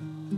Bye.